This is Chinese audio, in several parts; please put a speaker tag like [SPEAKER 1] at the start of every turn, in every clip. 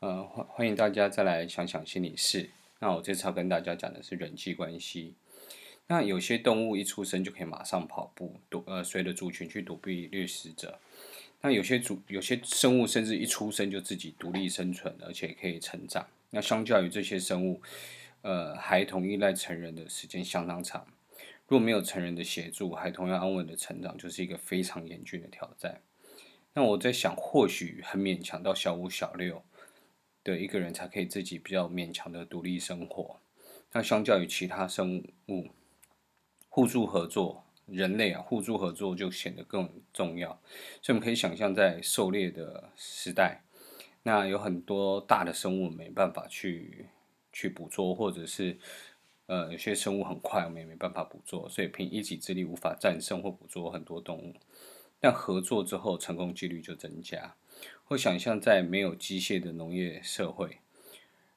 [SPEAKER 1] 呃，欢欢迎大家再来想想心理事。那我这次要跟大家讲的是人际关系。那有些动物一出生就可以马上跑步，躲呃，随着族群去躲避掠食者。那有些族有些生物甚至一出生就自己独立生存，而且可以成长。那相较于这些生物，呃，孩童依赖成人的时间相当长。若没有成人的协助，孩童要安稳的成长，就是一个非常严峻的挑战。那我在想，或许很勉强到小五、小六。的一个人才可以自己比较勉强的独立生活。那相较于其他生物，互助合作，人类啊，互助合作就显得更重要。所以我们可以想象，在狩猎的时代，那有很多大的生物没办法去去捕捉，或者是呃有些生物很快，我们也没办法捕捉，所以凭一己之力无法战胜或捕捉很多动物。但合作之后，成功几率就增加。或想象在没有机械的农业社会，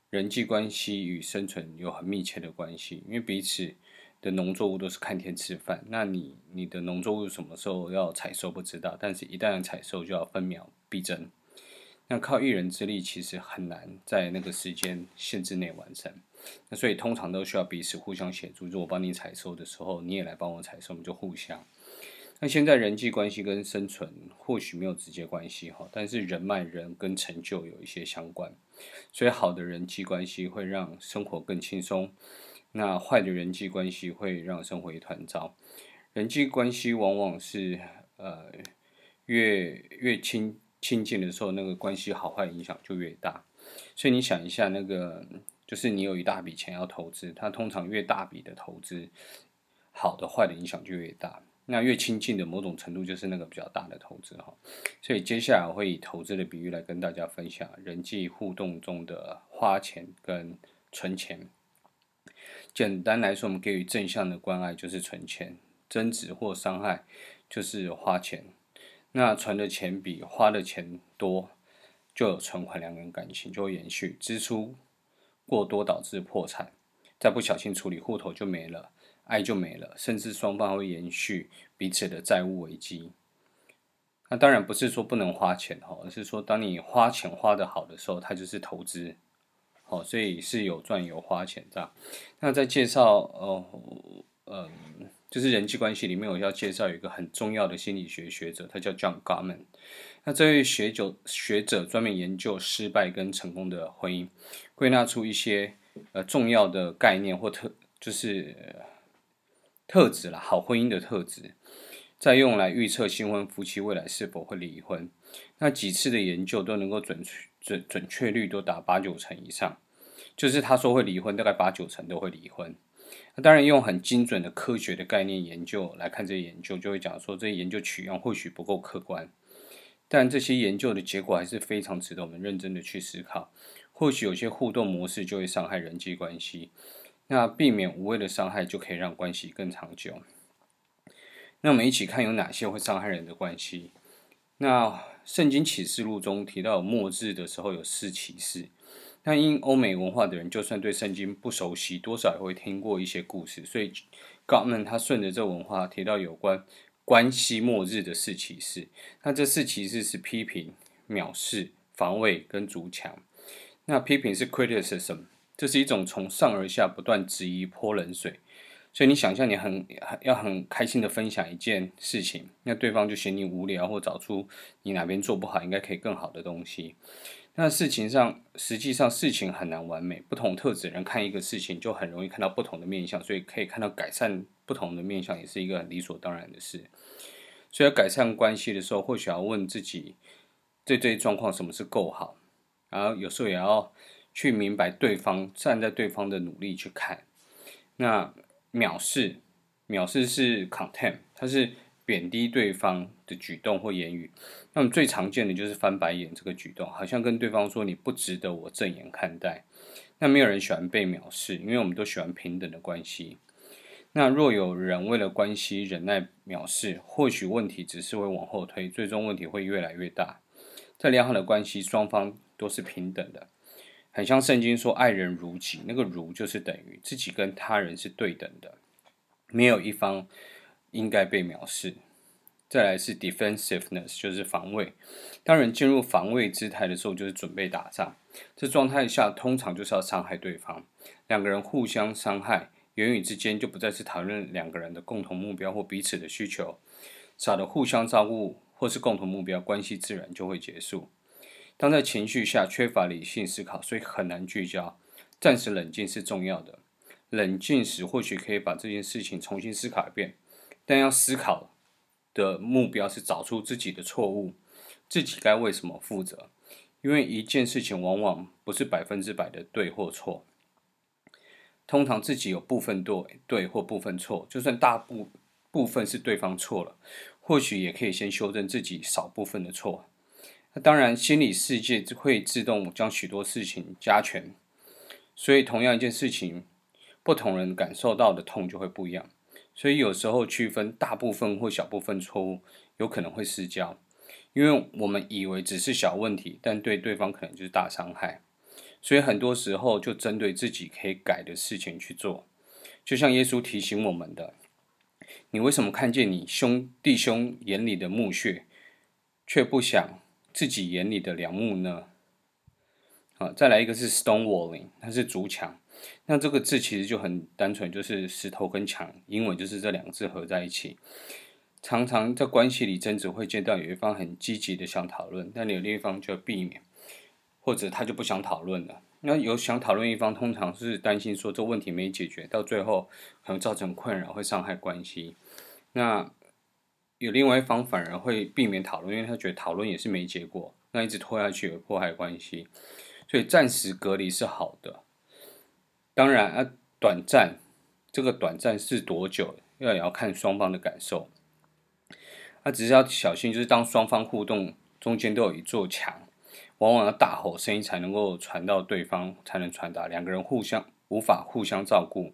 [SPEAKER 1] 人际关系与生存有很密切的关系，因为彼此的农作物都是看天吃饭。那你你的农作物什么时候要采收不知道，但是一旦采收就要分秒必争。那靠一人之力其实很难在那个时间限制内完成。那所以通常都需要彼此互相协助。如果我帮你采收的时候，你也来帮我采收，我们就互相。那现在人际关系跟生存或许没有直接关系哈，但是人脉人跟成就有一些相关，所以好的人际关系会让生活更轻松，那坏的人际关系会让生活一团糟。人际关系往往是呃越越亲亲近的时候，那个关系好坏影响就越大。所以你想一下，那个就是你有一大笔钱要投资，它通常越大笔的投资，好的坏的影响就越大。那越亲近的某种程度就是那个比较大的投资哈，所以接下来我会以投资的比喻来跟大家分享人际互动中的花钱跟存钱。简单来说，我们给予正向的关爱就是存钱，争执或伤害就是花钱。那存的钱比花的钱多，就有存款，两个人感情就会延续。支出过多导致破产，再不小心处理户头就没了。爱就没了，甚至双方会延续彼此的债务危机。那当然不是说不能花钱哈，而是说当你花钱花得好的时候，它就是投资，好，所以是有赚有花钱这样。那在介绍哦，嗯，就是人际关系里面，我要介绍一个很重要的心理学学者，他叫 John Gottman。那这位学者学者专门研究失败跟成功的婚姻，归纳出一些呃重要的概念或特，就是。特质啦，好婚姻的特质，再用来预测新婚夫妻未来是否会离婚。那几次的研究都能够准确准准确率都达八九成以上，就是他说会离婚，大概八九成都会离婚。那当然用很精准的科学的概念研究来看这些研究，就会讲说这些研究取样或许不够客观，但这些研究的结果还是非常值得我们认真的去思考。或许有些互动模式就会伤害人际关系。那避免无谓的伤害，就可以让关系更长久。那我们一起看有哪些会伤害人的关系。那《圣经启示录》中提到，末日的时候有四启示。那因欧美文化的人，就算对圣经不熟悉，多少也会听过一些故事。所以 g o d m a n 他顺着这文化提到有关关系末日的四启示。那这四启示是批评、藐视、防卫跟筑墙。那批评是 criticism。这是一种从上而下不断质疑、泼冷水，所以你想象你很要很开心的分享一件事情，那对方就嫌你无聊，或找出你哪边做不好，应该可以更好的东西。那事情上，实际上事情很难完美，不同特质人看一个事情就很容易看到不同的面相，所以可以看到改善不同的面相也是一个很理所当然的事。所以要改善关系的时候，或许要问自己，对这些状况什么是够好，然后有时候也要。去明白对方，站在对方的努力去看。那藐视，藐视是 contempt，它是贬低对方的举动或言语。那么最常见的就是翻白眼这个举动，好像跟对方说你不值得我正眼看待。那没有人喜欢被藐视，因为我们都喜欢平等的关系。那若有人为了关系忍耐藐视，或许问题只是会往后推，最终问题会越来越大。在良好的关系，双方都是平等的。很像圣经说“爱人如己”，那个“如”就是等于自己跟他人是对等的，没有一方应该被藐视。再来是 defensiveness，就是防卫。当人进入防卫姿态的时候，就是准备打仗。这状态下通常就是要伤害对方，两个人互相伤害，言语之间就不再是讨论两个人的共同目标或彼此的需求，少了互相照顾或是共同目标，关系自然就会结束。当在情绪下缺乏理性思考，所以很难聚焦，暂时冷静是重要的。冷静时或许可以把这件事情重新思考一遍，但要思考的目标是找出自己的错误，自己该为什么负责。因为一件事情往往不是百分之百的对或错，通常自己有部分对对或部分错，就算大部部分是对方错了，或许也可以先修正自己少部分的错。那当然，心理世界会自动将许多事情加权，所以同样一件事情。不同人感受到的痛就会不一样，所以有时候区分大部分或小部分错误，有可能会失焦，因为我们以为只是小问题，但对对方可能就是大伤害。所以很多时候就针对自己可以改的事情去做，就像耶稣提醒我们的：你为什么看见你兄弟兄眼里的木屑，却不想自己眼里的梁木呢？好，再来一个是 stonewalling，它是竹墙。那这个字其实就很单纯，就是石头跟墙，英文就是这两个字合在一起。常常在关系里争执，会见到有一方很积极的想讨论，但有另一方就要避免，或者他就不想讨论了。那有想讨论一方，通常是担心说这问题没解决，到最后可能造成困扰，会伤害关系。那有另外一方反而会避免讨论，因为他觉得讨论也是没结果，那一直拖下去有破坏关系，所以暂时隔离是好的。当然啊，短暂，这个短暂是多久，要也要看双方的感受。那、啊、只是要小心，就是当双方互动中间都有一座墙，往往要大吼声音才能够传到对方，才能传达。两个人互相无法互相照顾，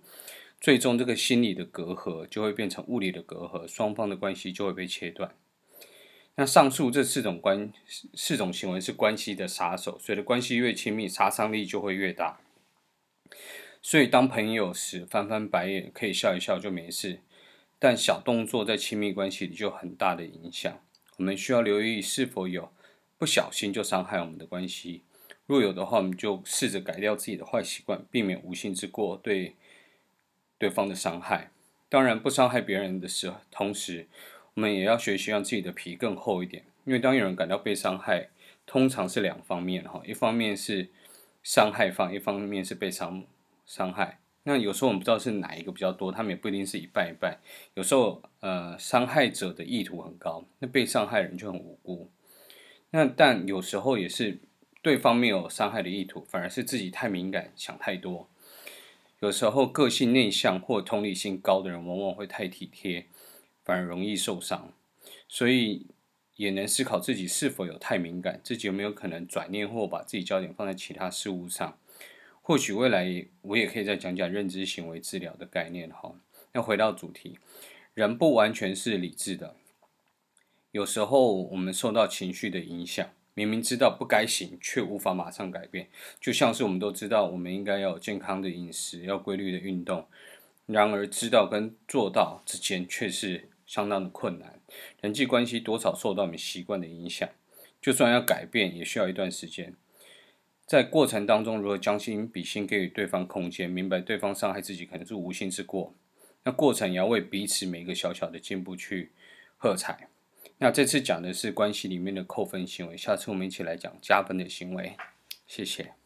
[SPEAKER 1] 最终这个心理的隔阂就会变成物理的隔阂，双方的关系就会被切断。那上述这四种关四种行为是关系的杀手，随着关系越亲密，杀伤力就会越大。所以，当朋友时翻翻白眼，可以笑一笑就没事。但小动作在亲密关系里就很大的影响。我们需要留意是否有不小心就伤害我们的关系。若有的话，我们就试着改掉自己的坏习惯，避免无心之过对对方的伤害。当然，不伤害别人的时候，同时我们也要学习让自己的皮更厚一点。因为当有人感到被伤害，通常是两方面哈，一方面是伤害方，一方面是被伤。伤害，那有时候我们不知道是哪一个比较多，他们也不一定是一半一半。有时候，呃，伤害者的意图很高，那被伤害人就很无辜。那但有时候也是对方没有伤害的意图，反而是自己太敏感，想太多。有时候个性内向或同理心高的人，往往会太体贴，反而容易受伤。所以也能思考自己是否有太敏感，自己有没有可能转念或把自己焦点放在其他事物上。或许未来我也可以再讲讲认知行为治疗的概念哈。那回到主题，人不完全是理智的，有时候我们受到情绪的影响，明明知道不该行，却无法马上改变。就像是我们都知道，我们应该要有健康的饮食，要规律的运动，然而知道跟做到之间却是相当的困难。人际关系多少受到我们习惯的影响，就算要改变，也需要一段时间。在过程当中，如何将心比心，给予对方空间，明白对方伤害自己可能是无心之过，那过程也要为彼此每一个小小的进步去喝彩。那这次讲的是关系里面的扣分行为，下次我们一起来讲加分的行为。谢谢。